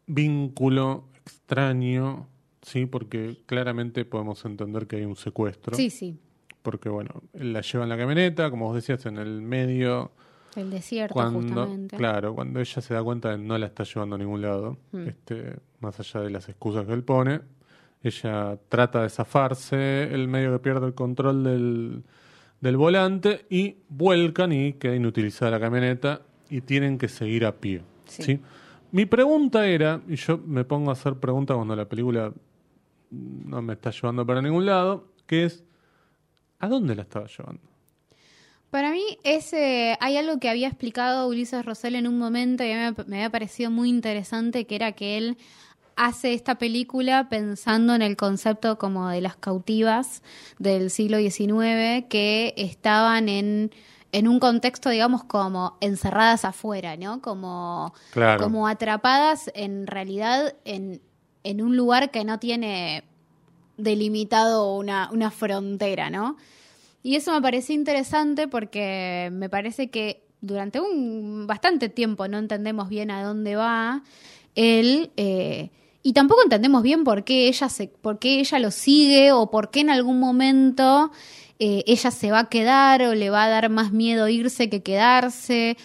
Speaker 1: vínculo extraño, ¿sí? Porque claramente podemos entender que hay un secuestro.
Speaker 2: Sí, sí.
Speaker 1: Porque, bueno, la lleva en la camioneta, como vos decías, en el medio.
Speaker 2: El desierto,
Speaker 1: Cuando,
Speaker 2: justamente.
Speaker 1: claro, cuando ella se da cuenta de que no la está llevando a ningún lado,
Speaker 2: Mm.
Speaker 1: este, más allá de las excusas que él pone, ella trata de zafarse, el medio que pierde el control del, del volante y vuelcan y queda inutilizada la camioneta y tienen que seguir a pie.
Speaker 2: Sí.
Speaker 1: ¿sí? Mi pregunta era, y yo me pongo a hacer preguntas cuando la película no me está llevando para ningún lado, que es, ¿a dónde la estaba llevando?
Speaker 2: Para mí, ese, hay algo que había explicado Ulises Rosell en un momento y me, me había parecido muy interesante, que era que él hace esta película pensando en el concepto como de las cautivas del siglo XIX que estaban en, en un contexto, digamos, como encerradas afuera, ¿no? Como,
Speaker 1: Claro.
Speaker 2: como atrapadas en realidad en, en un lugar que no tiene delimitado una, una frontera, ¿no? Y eso me pareció interesante porque me parece que durante un bastante tiempo no entendemos bien a dónde va él eh, y tampoco entendemos bien por qué ella se, por qué ella lo sigue o por qué en algún momento eh, ella se va a quedar o le va a dar más miedo irse que quedarse.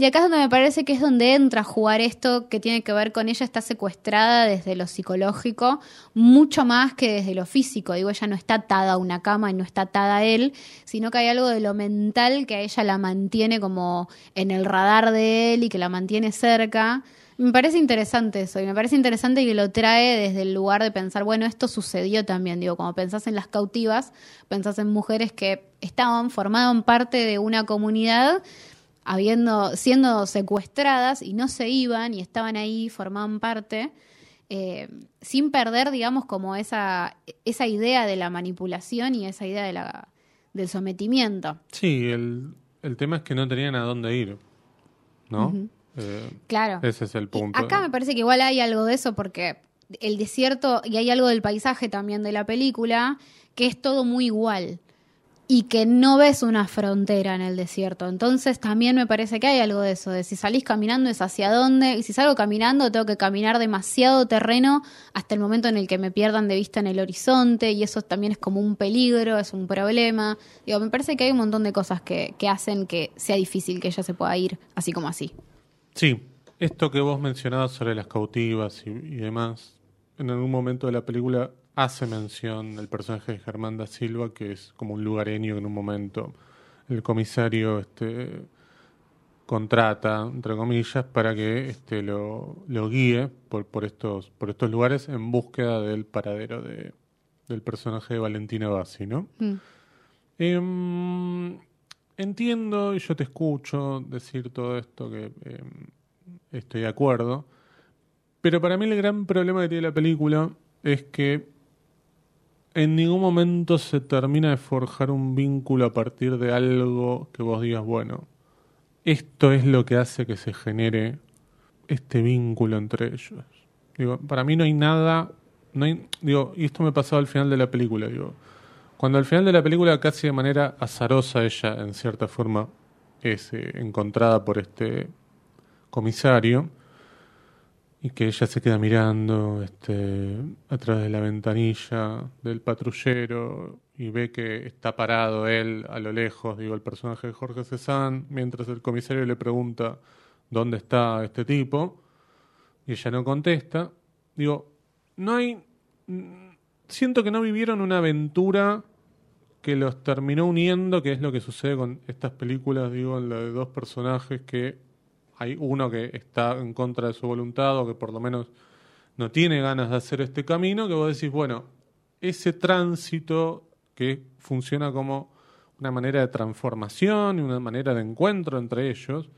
Speaker 2: Y acá es donde me parece que es donde entra a jugar esto que tiene que ver con ella está secuestrada desde lo psicológico, mucho más que desde lo físico. Digo, ella no está atada a una cama y no está atada a él, sino que hay algo de lo mental que a ella la mantiene como en el radar de él y que la mantiene cerca. Me parece interesante eso, y me parece interesante que lo trae desde el lugar de pensar, bueno, esto sucedió también, digo, como pensás en las cautivas, pensás en mujeres que estaban, formaban parte de una comunidad, habiendo, siendo secuestradas y no se iban y estaban ahí, formaban parte, eh, sin perder, digamos, como esa, esa idea de la manipulación y esa idea de la, del sometimiento.
Speaker 1: Sí, el, el tema es que no tenían a dónde ir, ¿no? Eh,
Speaker 2: Claro.
Speaker 1: ese es el
Speaker 2: Y
Speaker 1: punto.
Speaker 2: acá me parece que igual hay algo de eso porque el desierto y hay algo del paisaje también de la película que es todo muy igual y que no ves una frontera en el desierto. Entonces también me parece que hay algo de eso, de si salís caminando es hacia dónde y si salgo caminando tengo que caminar demasiado terreno hasta el momento en el que me pierdan de vista en el horizonte y eso también es como un peligro, es un problema. Digo, me parece que hay un montón de cosas que, que hacen que sea difícil que ella se pueda ir así como así.
Speaker 1: Sí, esto que vos mencionabas sobre las cautivas y, y demás, en algún momento de la película hace mención del personaje de Germán da Silva, que es como un lugareño que en un momento el comisario este, contrata, entre comillas, para que este, lo, lo guíe por, por, estos, por estos lugares en búsqueda del paradero de, del personaje de Valentina Bassi, ¿no?
Speaker 2: Mm.
Speaker 1: Em, entiendo y yo te escucho decir todo esto que em, estoy de acuerdo, pero para mí el gran problema que tiene la película es que en ningún momento se termina de forjar un vínculo a partir de algo que vos digas, bueno, esto es lo que hace que se genere este vínculo entre ellos. Digo, para mí no hay nada, no digo, y esto me pasaba al final de la película, digo, cuando al final de la película casi de manera azarosa ella, en cierta forma, es eh, encontrada por este comisario y que ella se queda mirando este, a través de la ventanilla del patrullero y ve que está parado él a lo lejos, digo, el personaje de Jorge Cezanne, mientras el comisario le pregunta dónde está este tipo y ella no contesta. Digo, no hay... Siento que no vivieron una aventura que los terminó uniendo, que es lo que sucede con estas películas, digo, en la de dos personajes que hay uno que está en contra de su voluntad o que por lo menos no tiene ganas de hacer este camino, que vos decís, bueno, ese tránsito que funciona como una manera de transformación y una manera de encuentro entre ellos,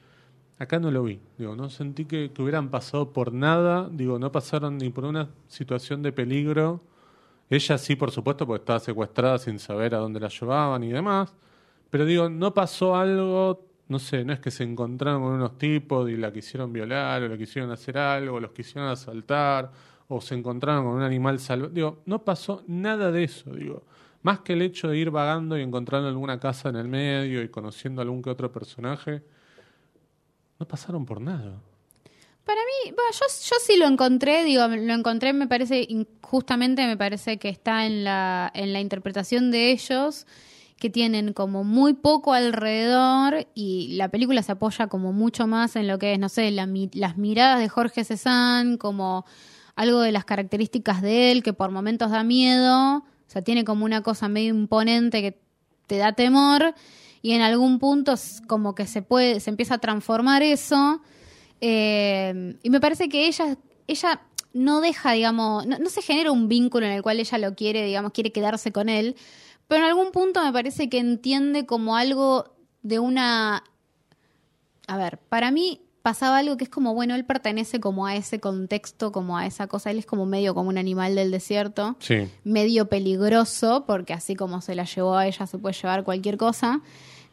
Speaker 1: acá no lo vi. Digo, no sentí que, hubieran pasado por nada, digo, no pasaron ni por una situación de peligro. Ella sí, por supuesto, porque estaba secuestrada sin saber a dónde la llevaban y demás. Pero digo, no pasó algo, no sé, no es que se encontraron con unos tipos y la quisieron violar o la quisieron hacer algo, o los quisieron asaltar o se encontraron con un animal salvaje. Digo, no pasó nada de eso, digo. Más que el hecho de ir vagando y encontrando alguna casa en el medio y conociendo algún que otro personaje, no pasaron por nada.
Speaker 2: Para mí, yo, yo sí lo encontré, digo, lo encontré, me parece, in- justamente me parece que está en la, en la interpretación de ellos, que tienen como muy poco alrededor y la película se apoya como mucho más en lo que es, no sé, la las miradas de Jorge Cezanne, como algo de las características de él que por momentos da miedo, o sea, tiene como una cosa medio imponente que te da temor y en algún punto como que se puede, se empieza a transformar eso. Eh, y me parece que ella, ella no deja, digamos, no se genera un vínculo en el cual ella lo quiere, digamos, quiere quedarse con él, pero en algún punto me parece que entiende como algo de una... A ver, para mí pasaba algo que es como, bueno, él pertenece como a ese contexto, como a esa cosa, él es como medio como un animal del desierto,
Speaker 1: Sí.
Speaker 2: medio peligroso, porque así como se la llevó a ella, se puede llevar cualquier cosa.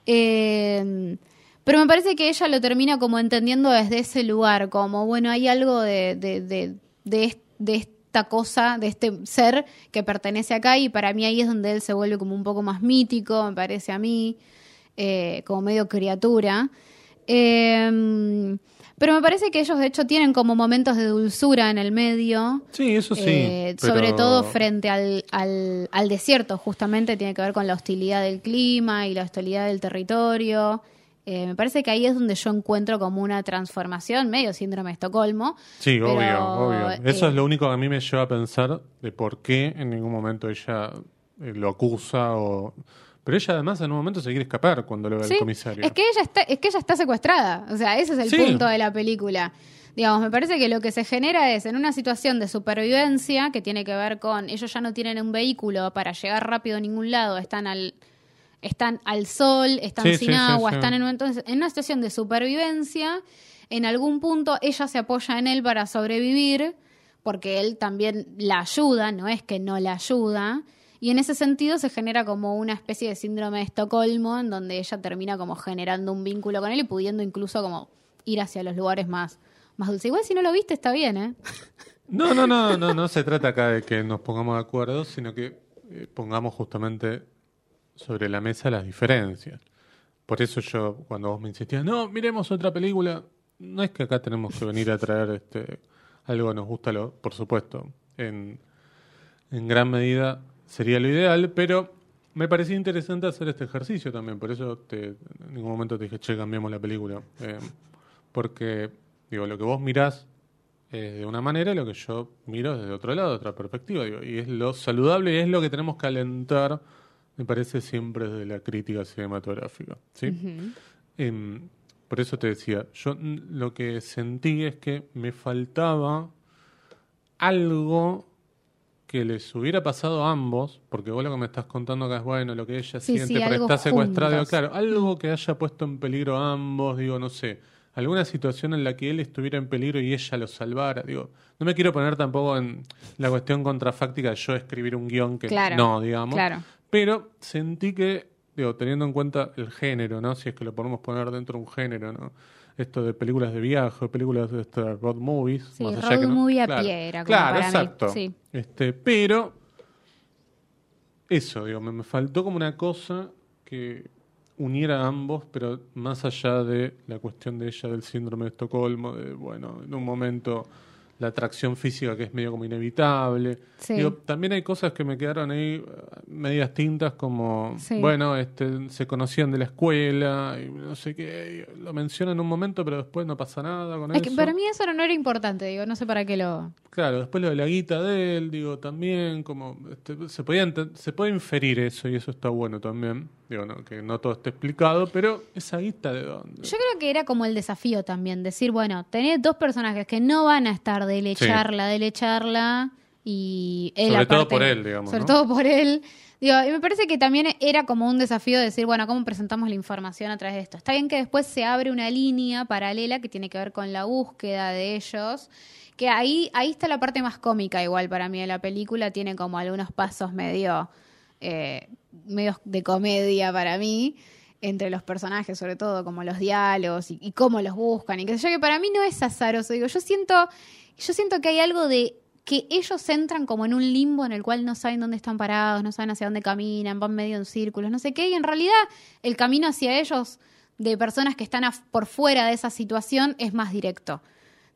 Speaker 2: Eh, pero me parece que ella lo termina como entendiendo desde ese lugar, como, bueno, hay algo de, de, de, de, est- de esta cosa, de este ser que pertenece acá, y para mí ahí es donde él se vuelve como un poco más mítico, me parece a mí, eh, como medio criatura. Eh, pero me parece que ellos de hecho tienen como momentos de dulzura en el medio.
Speaker 1: Sí, eso sí.
Speaker 2: Eh,
Speaker 1: pero-
Speaker 2: Sobre todo frente al, al, al desierto, justamente tiene que ver con la hostilidad del clima y la hostilidad del territorio. Eh, me parece que ahí es donde yo encuentro como una transformación, medio síndrome de Estocolmo.
Speaker 1: Sí,
Speaker 2: pero,
Speaker 1: obvio, obvio. Eso
Speaker 2: eh,
Speaker 1: es lo único que a mí me lleva a pensar de por qué en ningún momento ella eh, lo acusa o... Pero ella además en un momento se quiere escapar cuando lo ve
Speaker 2: Sí,
Speaker 1: el comisario.
Speaker 2: Es que ella está, es que ella está secuestrada. O sea, ese es el
Speaker 1: Sí.
Speaker 2: punto de la película. Digamos, me parece que lo que se genera es en una situación de supervivencia que tiene que ver con ellos ya no tienen un vehículo para llegar rápido a ningún lado, están al están al sol, están
Speaker 1: Sí,
Speaker 2: sin
Speaker 1: sí,
Speaker 2: agua,
Speaker 1: sí.
Speaker 2: están en, un- entonces, en una situación de supervivencia, en algún punto ella se apoya en él para sobrevivir, porque él también la ayuda, no es que no la ayuda, y en ese sentido se genera como una especie de síndrome de Estocolmo, en donde ella termina como generando un vínculo con él y pudiendo incluso como ir hacia los lugares más, más dulces. Igual si no lo viste está bien, ¿eh?
Speaker 1: No, no, no, no, no se trata acá de que nos pongamos de acuerdo, sino que eh, pongamos justamente sobre la mesa las diferencias. Por eso yo, cuando vos me insistías, no, miremos otra película, no es que acá tenemos que venir a traer este, algo que nos gusta, lo, por supuesto, en, en gran medida sería lo ideal, pero me parecía interesante hacer este ejercicio también, por eso te, en ningún momento te dije, che, cambiemos la película. Eh, porque, digo, lo que vos mirás es de una manera lo que yo miro desde otro lado, otra perspectiva, y es lo saludable y es lo que tenemos que alentar, me parece siempre desde la crítica cinematográfica, ¿sí? Em, por eso te decía, yo mm, lo que sentí es que me faltaba algo que les hubiera pasado a ambos, porque vos lo que me estás contando acá es bueno, lo que ella
Speaker 2: Sí,
Speaker 1: siente
Speaker 2: sí, algo
Speaker 1: está digo,
Speaker 2: juntos.
Speaker 1: claro, algo que haya puesto en peligro a ambos, digo, no sé, alguna situación en la que él estuviera en peligro y ella lo salvara, digo, no me quiero poner tampoco en la cuestión contrafáctica de yo escribir un guion que
Speaker 2: Claro,
Speaker 1: no, digamos,
Speaker 2: claro.
Speaker 1: Pero sentí que, digo, teniendo en cuenta el género, ¿no? Si es que lo podemos poner dentro de un género, ¿no? Esto de películas de viaje, películas de este, road movies.
Speaker 2: Sí,
Speaker 1: más allá
Speaker 2: road
Speaker 1: que no-
Speaker 2: movie a
Speaker 1: claro,
Speaker 2: pie era como
Speaker 1: Claro,
Speaker 2: para mí,
Speaker 1: exacto.
Speaker 2: sí.
Speaker 1: Este, pero, eso, digo, me, me faltó como una cosa que uniera a ambos, pero más allá de la cuestión de ella del síndrome de Estocolmo, de, bueno, en un momento la atracción física que es medio como inevitable.
Speaker 2: Sí.
Speaker 1: Digo, también hay cosas que me quedaron ahí eh, medias tintas, como,
Speaker 2: Sí.
Speaker 1: bueno, este, se conocían de la escuela, y no sé qué, lo mencionan en un momento, pero después no pasa nada con
Speaker 2: Es
Speaker 1: eso.
Speaker 2: que para mí eso no era importante, digo, no sé para qué lo...
Speaker 1: Claro, después lo de la guita de él, digo, también, como, este, se, podía se puede inferir eso, y eso está bueno también. Digo, no, que no todo esté explicado, pero esa guita de dónde.
Speaker 2: Yo creo que era como el desafío también, decir, bueno, tenés dos personajes que no van a estar de lecharla, de lecharla, y él
Speaker 1: Sobre todo por él, digamos,
Speaker 2: Sobre
Speaker 1: ¿no?
Speaker 2: todo por él. Digo, y me parece que también era como un desafío decir, bueno, ¿cómo presentamos la información a través de esto? Está bien que después se abre una línea paralela que tiene que ver con la búsqueda de ellos, que ahí, ahí está la parte más cómica igual para mí de la película, tiene como algunos pasos medio, eh, medio de comedia para mí entre los personajes, sobre todo como los diálogos y, y cómo los buscan y sé yo, que para mí no es azaroso. Digo, yo siento, yo siento que hay algo de que ellos entran como en un limbo en el cual no saben dónde están parados, no saben hacia dónde caminan, van medio en círculos, no sé qué, y en realidad el camino hacia ellos de personas que están por fuera de esa situación es más directo.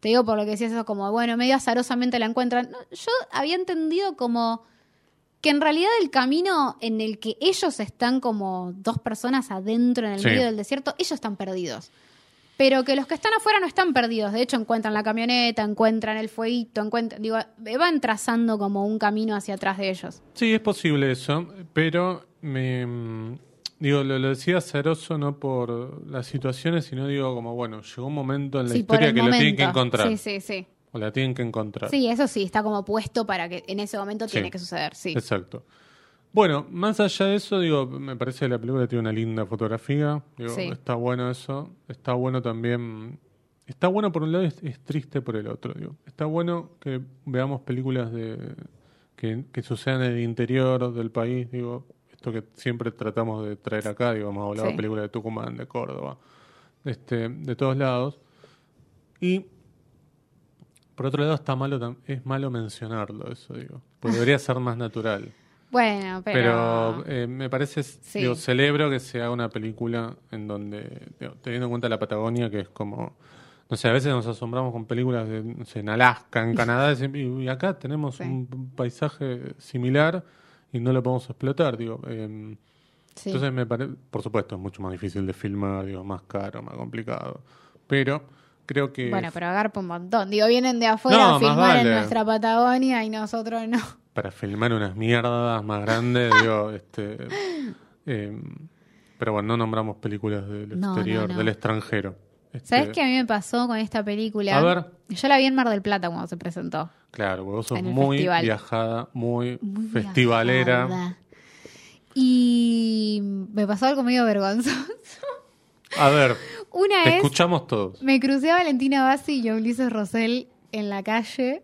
Speaker 2: Te digo por lo que decías eso como, bueno, medio azarosamente la encuentran. Yo había entendido como que en realidad el camino en el que ellos están como dos personas adentro en el
Speaker 1: Sí.
Speaker 2: medio del desierto, ellos están perdidos. Pero que los que están afuera no están perdidos. De hecho, encuentran la camioneta, encuentran el fueguito, encuentran, digo, van trazando como un camino hacia atrás de ellos.
Speaker 1: Sí, es posible eso, pero me digo, lo, lo decía Ceroso no por las situaciones, sino digo como, bueno, llegó un momento en la
Speaker 2: Sí,
Speaker 1: historia que lo tienen que
Speaker 2: momento.
Speaker 1: encontrar.
Speaker 2: Sí, sí, sí.
Speaker 1: O la tienen que encontrar.
Speaker 2: Sí, eso sí, está como puesto para que en ese momento
Speaker 1: Sí.
Speaker 2: tiene que suceder, sí.
Speaker 1: Exacto. Bueno, más allá de eso, digo, me parece que la película tiene una linda fotografía. Digo,
Speaker 2: Sí.
Speaker 1: está bueno eso. Está bueno también está bueno por un lado y es, es triste por el otro. Digo. Está bueno que veamos películas de que, que sucedan en el interior del país, digo, esto que siempre tratamos de traer acá, digo, hemos hablado
Speaker 2: Sí.
Speaker 1: de películas de Tucumán, de Córdoba, este, de todos lados. Y por otro lado está malo es malo mencionarlo eso, digo. Porque debería ser más natural.
Speaker 2: Bueno, pero...
Speaker 1: Pero, eh, me parece,
Speaker 2: Sí.
Speaker 1: digo, celebro que se haga una película en donde, digo, teniendo en cuenta la Patagonia, que es como, no sé, a veces nos asombramos con películas de, no sé, en Alaska, en Canadá, y, y acá tenemos
Speaker 2: Sí.
Speaker 1: un paisaje similar y no lo podemos explotar, digo. eh,
Speaker 2: sí.
Speaker 1: Entonces, me parece, por supuesto, es mucho más difícil de filmar, digo, más caro, más complicado. Pero creo que
Speaker 2: Bueno, pero agarpa un montón. Digo, vienen de afuera
Speaker 1: No,
Speaker 2: a filmar en nuestra Patagonia y nosotros no.
Speaker 1: para filmar unas mierdas más grandes, digo, este, eh, pero bueno, no nombramos películas del
Speaker 2: No,
Speaker 1: exterior,
Speaker 2: no,
Speaker 1: del extranjero. Este,
Speaker 2: ¿Sabes qué a mí me pasó con esta película?
Speaker 1: A ver.
Speaker 2: Yo la vi en Mar del Plata cuando se presentó.
Speaker 1: Claro, vos sos muy
Speaker 2: festival.
Speaker 1: viajada, muy,
Speaker 2: Muy
Speaker 1: festivalera.
Speaker 2: viajada. Y me pasó algo medio vergonzoso.
Speaker 1: A ver,
Speaker 2: Una
Speaker 1: te
Speaker 2: vez
Speaker 1: escuchamos todos.
Speaker 2: me crucé a Valentina Bassi y a Ulises Rosell en la calle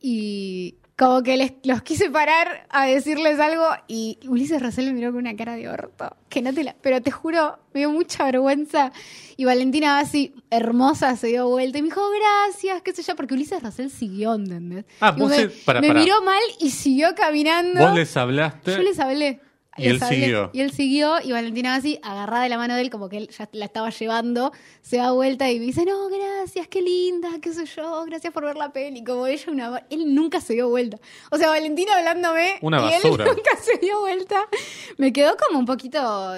Speaker 2: y como que les, los quise parar a decirles algo y Ulises Rosell me miró con una cara de orto. Que no te la, pero te juro, me dio mucha vergüenza. Y Valentina Bassi, hermosa, se dio vuelta y me dijo, gracias, qué sé yo, porque Ulises Rosell siguió, ¿entendés?
Speaker 1: Ah,
Speaker 2: Y
Speaker 1: vos
Speaker 2: me,
Speaker 1: se-
Speaker 2: miró mal y siguió caminando.
Speaker 1: Vos les hablaste.
Speaker 2: Yo les hablé.
Speaker 1: Y él siguió.
Speaker 2: Y él siguió y Valentina así, agarrada de la mano de él, como que él ya la estaba llevando, se da vuelta y me dice, no, gracias, qué linda, qué sé yo, gracias por ver la peli. Como ella, una... él nunca se dio vuelta. O sea, Valentina hablándome
Speaker 1: Una
Speaker 2: y él
Speaker 1: basura.
Speaker 2: nunca se dio vuelta. Me quedó como un poquito,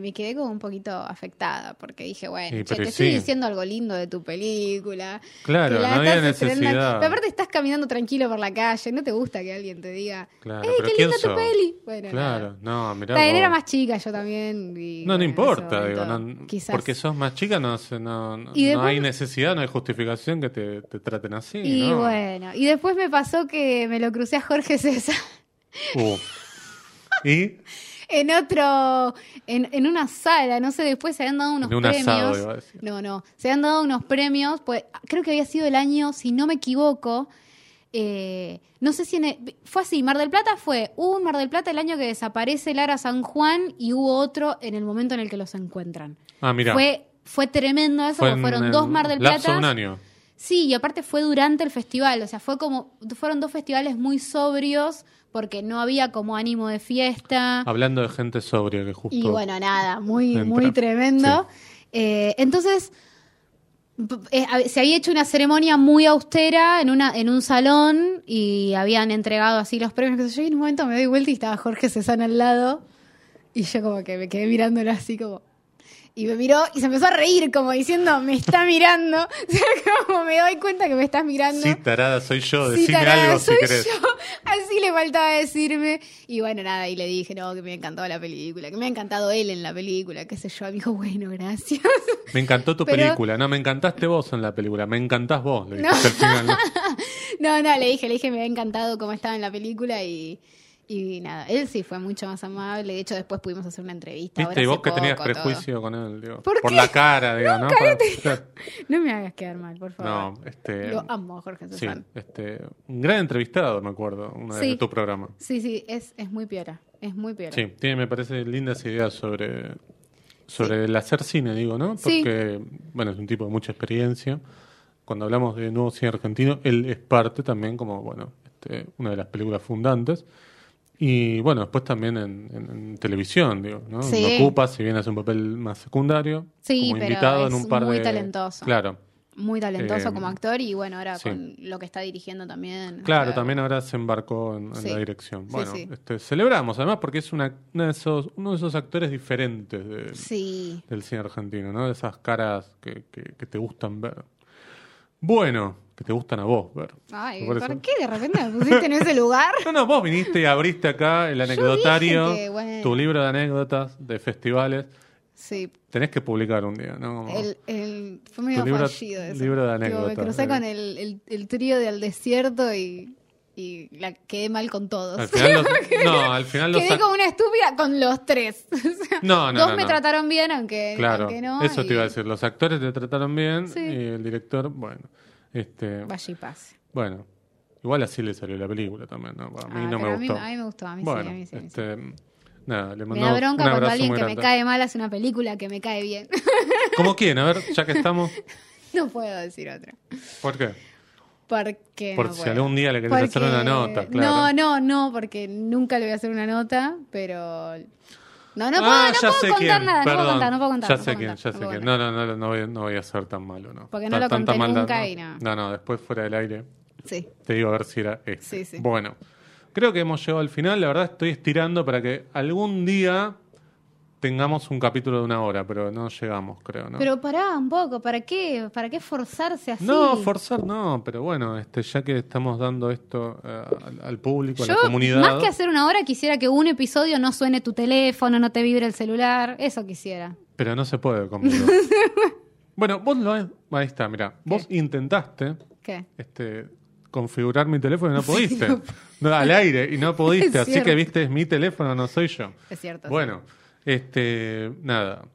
Speaker 2: me quedé como un poquito afectada, porque dije, bueno,
Speaker 1: Sí,
Speaker 2: che,
Speaker 1: pero
Speaker 2: te estoy diciendo algo lindo de tu película.
Speaker 1: Claro, no había necesidad.
Speaker 2: Pero aparte estás caminando tranquilo por la calle, no te gusta que alguien te diga,
Speaker 1: Claro,
Speaker 2: ¡Ey,
Speaker 1: pero
Speaker 2: qué
Speaker 1: ¿quién
Speaker 2: linda tu peli! Bueno,
Speaker 1: Claro, no, mirá.
Speaker 2: También
Speaker 1: vos.
Speaker 2: era más chica yo también. y,
Speaker 1: No, no
Speaker 2: bueno,
Speaker 1: importa, digo, no-
Speaker 2: quizás.
Speaker 1: porque sos más chica, no, no, no, no hay necesidad, no hay justificación que te, te traten así.
Speaker 2: Y
Speaker 1: ¿no?
Speaker 2: bueno, y después me pasó que me lo crucé a Jorge César
Speaker 1: Uh. ¿Y?
Speaker 2: en otro, en, en una sala, no sé, después se habían dado unos
Speaker 1: En un
Speaker 2: premios.
Speaker 1: asado, iba a decir.
Speaker 2: No, no, se habían dado unos premios, pues creo que había sido el año, si no me equivoco, eh, no sé si en fue así, Mar del Plata fue, hubo un Mar del Plata el año que desaparece Lara San Juan y hubo otro en el momento en el que los encuentran.
Speaker 1: Ah, mira.
Speaker 2: Fue, fue tremendo eso,
Speaker 1: fue
Speaker 2: porque fueron dos Mar del Plata.
Speaker 1: un año.
Speaker 2: Sí, y aparte fue durante el festival, o sea, fue como, fueron dos festivales muy sobrios, porque no había como ánimo de fiesta.
Speaker 1: Hablando de gente sobria que justo.
Speaker 2: Y bueno, nada, muy,
Speaker 1: entra.
Speaker 2: muy tremendo. Eh, entonces, se había hecho una ceremonia muy austera en, una, en un salón y habían entregado así los premios. sé yo, en un momento me doy vuelta y estaba Jorge Cezanne al lado. Y yo como que me quedé mirándolo así como... Y me miró y se empezó a reír como diciendo, me está mirando. O sea, como me doy cuenta que me estás mirando.
Speaker 1: Sí, tarada, soy yo.
Speaker 2: Sí,
Speaker 1: Decime
Speaker 2: tarada,
Speaker 1: algo si querés.
Speaker 2: yo. Así le faltaba decirme. Y bueno, nada, y le dije, no, que me ha encantado la película, que me ha encantado él en la película, qué sé yo. Me dijo, bueno, gracias.
Speaker 1: Me encantó tu
Speaker 2: Pero-
Speaker 1: película. No, me encantaste vos en la película. Me encantás vos. Le
Speaker 2: No.
Speaker 1: dijiste al final. ¿no?
Speaker 2: No, no, le dije, le dije, me ha encantado cómo estaba en la película y, y nada, él sí fue mucho más amable. De hecho, después pudimos hacer una entrevista.
Speaker 1: Viste, y vos que tenías
Speaker 2: todo.
Speaker 1: prejuicio con él, digo.
Speaker 2: ¿Por
Speaker 1: Por la cara, digo, ¿no?
Speaker 2: No me hagas quedar mal, por favor.
Speaker 1: No, este.
Speaker 2: Lo amo, Jorge
Speaker 1: Sí,
Speaker 2: Cezanne.
Speaker 1: este. Un gran entrevistado, me acuerdo, una
Speaker 2: Sí.
Speaker 1: de tu programa.
Speaker 2: Sí, sí, es, es muy piola. Es muy piola.
Speaker 1: Sí, tiene, me parece, lindas ideas sobre, sobre el hacer cine, digo, ¿no?
Speaker 2: Sí.
Speaker 1: Porque, bueno, es un tipo de mucha experiencia. Cuando hablamos de nuevo cine argentino, él es parte también como, bueno, este, una de las películas fundantes. Y bueno, después también en, en- en televisión, digo, ¿no?
Speaker 2: Sí.
Speaker 1: Lo ocupa, si bien hace un papel más secundario,
Speaker 2: Sí,
Speaker 1: como
Speaker 2: pero
Speaker 1: invitado en
Speaker 2: es
Speaker 1: un par
Speaker 2: muy
Speaker 1: de...
Speaker 2: talentoso.
Speaker 1: Claro,
Speaker 2: Muy talentoso
Speaker 1: Eh,
Speaker 2: como actor y bueno, ahora
Speaker 1: sí.
Speaker 2: con lo que está dirigiendo también.
Speaker 1: Claro, también ahora se embarcó en, en la dirección. Bueno. Este, celebramos además porque es una, una de esos, uno de esos actores diferentes de- del cine argentino, ¿no? De esas caras que, que- que te gustan ver. Bueno, que te gustan a vos ver.
Speaker 2: Ay,
Speaker 1: Por
Speaker 2: ¿por,
Speaker 1: eso-
Speaker 2: qué de repente me pusiste en ese lugar?
Speaker 1: No, no, vos viniste y abriste acá el anecdotario,
Speaker 2: dije que, bueno.
Speaker 1: tu libro de anécdotas de festivales.
Speaker 2: Sí,
Speaker 1: Tenés que publicar un día, ¿no?
Speaker 2: El, el, fue medio
Speaker 1: libro-
Speaker 2: fallido eso.
Speaker 1: libro de
Speaker 2: Tipo,
Speaker 1: anécdotas,
Speaker 2: me crucé
Speaker 1: eh.
Speaker 2: con el, el, el trío del desierto y y la quedé mal con todos.
Speaker 1: Al final los, no, al final los
Speaker 2: Quedé como una estúpida con los tres. O sea,
Speaker 1: No, no,
Speaker 2: dos
Speaker 1: no,
Speaker 2: me trataron bien, aunque,
Speaker 1: Claro,
Speaker 2: aunque no.
Speaker 1: eso te iba a decir. Los actores te trataron bien
Speaker 2: Sí.
Speaker 1: y el director, bueno. Este,
Speaker 2: Vaya y pase.
Speaker 1: bueno, igual así le salió la película también, ¿no? A mí
Speaker 2: Ah,
Speaker 1: no me
Speaker 2: a mí-
Speaker 1: gustó.
Speaker 2: A mí, me gustó, a mí
Speaker 1: bueno,
Speaker 2: sí, a mí sí.
Speaker 1: este, nada, le
Speaker 2: Me da bronca cuando alguien que me cae mal hace una película que me cae bien.
Speaker 1: ¿Cómo quién? A ver, ya que estamos.
Speaker 2: no puedo decir otra.
Speaker 1: ¿Por qué?
Speaker 2: Porque
Speaker 1: Por
Speaker 2: no
Speaker 1: si
Speaker 2: puedo.
Speaker 1: algún día le querés hacer una nota, claro.
Speaker 2: No, no, no, porque nunca le voy a hacer una nota, pero... No, no puedo,
Speaker 1: ah,
Speaker 2: no
Speaker 1: ya
Speaker 2: puedo contar
Speaker 1: quién.
Speaker 2: nada, no puedo contar, no puedo contar.
Speaker 1: Ya
Speaker 2: no
Speaker 1: sé
Speaker 2: puedo
Speaker 1: quién,
Speaker 2: contar,
Speaker 1: ya
Speaker 2: no
Speaker 1: sé
Speaker 2: puedo
Speaker 1: quién. No, no, no, no voy, no voy a ser tan malo, ¿no?
Speaker 2: Porque no lo conté
Speaker 1: maldad,
Speaker 2: nunca
Speaker 1: no.
Speaker 2: y no.
Speaker 1: No, no, después fuera del aire
Speaker 2: Sí,
Speaker 1: te digo a ver si era este.
Speaker 2: Sí, sí.
Speaker 1: Bueno, creo que hemos llegado al final. La verdad estoy estirando para que algún día tengamos un capítulo de una hora, pero no llegamos, creo, ¿no?
Speaker 2: pero pará un poco, ¿para qué? ¿Para qué forzarse así?
Speaker 1: No, forzar no, pero bueno, este, ya que estamos dando esto eh, al, al público, a la comunidad.
Speaker 2: más que hacer una hora, quisiera que un episodio no suene tu teléfono, no te vibre el celular, eso quisiera.
Speaker 1: Pero no se puede conmigo. bueno, vos lo Ahí está, mira. Vos intentaste
Speaker 2: ¿Qué?
Speaker 1: este, configurar mi teléfono y no pudiste. no, al aire y no pudiste. Así que viste, es mi teléfono, no soy yo.
Speaker 2: Es cierto.
Speaker 1: Bueno, este, nada.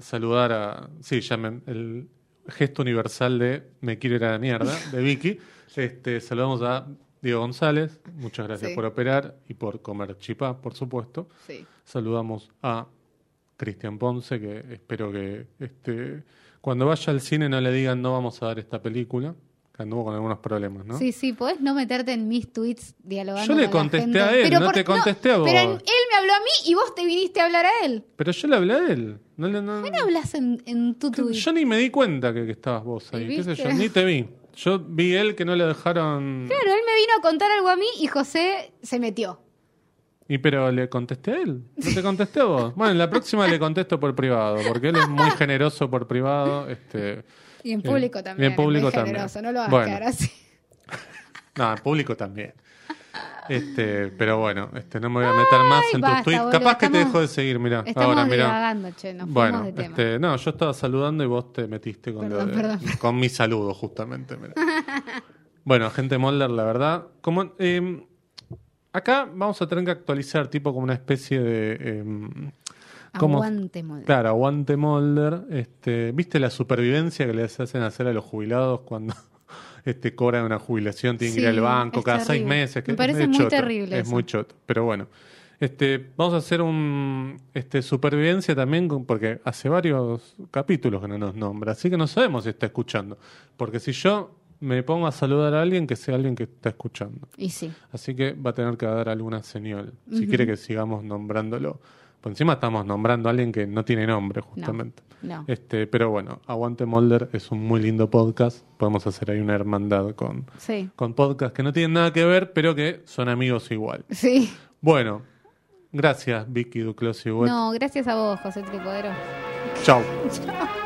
Speaker 1: Saludar a. Sí, ya me- el gesto universal de me quiero ir a la mierda, de Vicky. Este, saludamos a Diego González. Muchas gracias
Speaker 2: Sí.
Speaker 1: por operar y por comer chipá, por supuesto.
Speaker 2: Sí.
Speaker 1: Saludamos a Cristian Ponce, que espero que este, cuando vaya al cine no le digan no vamos a dar esta película, anduvo con algunos problemas, ¿no?
Speaker 2: Sí, sí, podés no meterte en mis tweets dialogando
Speaker 1: Yo le
Speaker 2: con la
Speaker 1: contesté
Speaker 2: gente?
Speaker 1: a él,
Speaker 2: Pero
Speaker 1: no
Speaker 2: por-
Speaker 1: te contesté a vos.
Speaker 2: Pero él me habló a mí y vos te viniste a hablar a él.
Speaker 1: Pero yo le hablé a él. No, le- no-
Speaker 2: ¿Por qué no hablas en, en tu tweet?
Speaker 1: yo ni me di cuenta que, que estabas vos ahí,
Speaker 2: ¿Y
Speaker 1: qué sé yo, ni te vi. Yo vi él que no le dejaron...
Speaker 2: Claro, él me vino a contar algo a mí y José se metió.
Speaker 1: Y pero le contesté a él, no te contesté a vos. Bueno, en la próxima le contesto por privado, porque él es muy generoso por privado. Este,
Speaker 2: Y en
Speaker 1: Eh,
Speaker 2: público
Speaker 1: y
Speaker 2: también.
Speaker 1: en público
Speaker 2: es muy
Speaker 1: también.
Speaker 2: generoso, no lo hagas
Speaker 1: Bueno.
Speaker 2: quedar así.
Speaker 1: No, en público también. Este, pero bueno, este, no me voy a meter más en
Speaker 2: basta,
Speaker 1: tus tweets.
Speaker 2: boludo,
Speaker 1: Capaz que te dejo de seguir, mira.
Speaker 2: Estamos
Speaker 1: Ahora, mira.
Speaker 2: divagando, che, nos
Speaker 1: Bueno,
Speaker 2: tema.
Speaker 1: este, no, yo estaba saludando y vos te metiste con, lo de- con mi saludo, justamente. bueno, gente Molder, la verdad. Como, eh, acá vamos a tener que actualizar, tipo como una especie de. eh,
Speaker 2: Aguante, molde.
Speaker 1: Claro, aguante Molder. Este, ¿Viste la supervivencia que les hacen hacer a los jubilados cuando este, cobran una jubilación? Tienen que ir
Speaker 2: Sí,
Speaker 1: al banco cada seis meses. que
Speaker 2: Me parece
Speaker 1: es
Speaker 2: muy
Speaker 1: choto,
Speaker 2: terrible
Speaker 1: Es
Speaker 2: eso.
Speaker 1: muy choto. Pero bueno. Este, vamos a hacer un este, supervivencia también, porque hace varios capítulos que no nos nombra, así que no sabemos si está escuchando. Porque si yo me pongo a saludar a alguien, que sea alguien que está escuchando.
Speaker 2: Y sí.
Speaker 1: Así que va a tener que dar alguna señal, si quiere que sigamos nombrándolo. Por encima estamos nombrando a alguien que no tiene nombre, justamente.
Speaker 2: No.
Speaker 1: Este, pero bueno, Aguante Molder es un muy lindo podcast. Podemos hacer ahí una hermandad con,
Speaker 2: Sí.
Speaker 1: con podcasts que no tienen nada que ver, pero que son amigos igual.
Speaker 2: Sí.
Speaker 1: Bueno, gracias Vicky Duclos y
Speaker 2: No, gracias a vos, José Tripodero.
Speaker 1: Chao.
Speaker 2: Chao.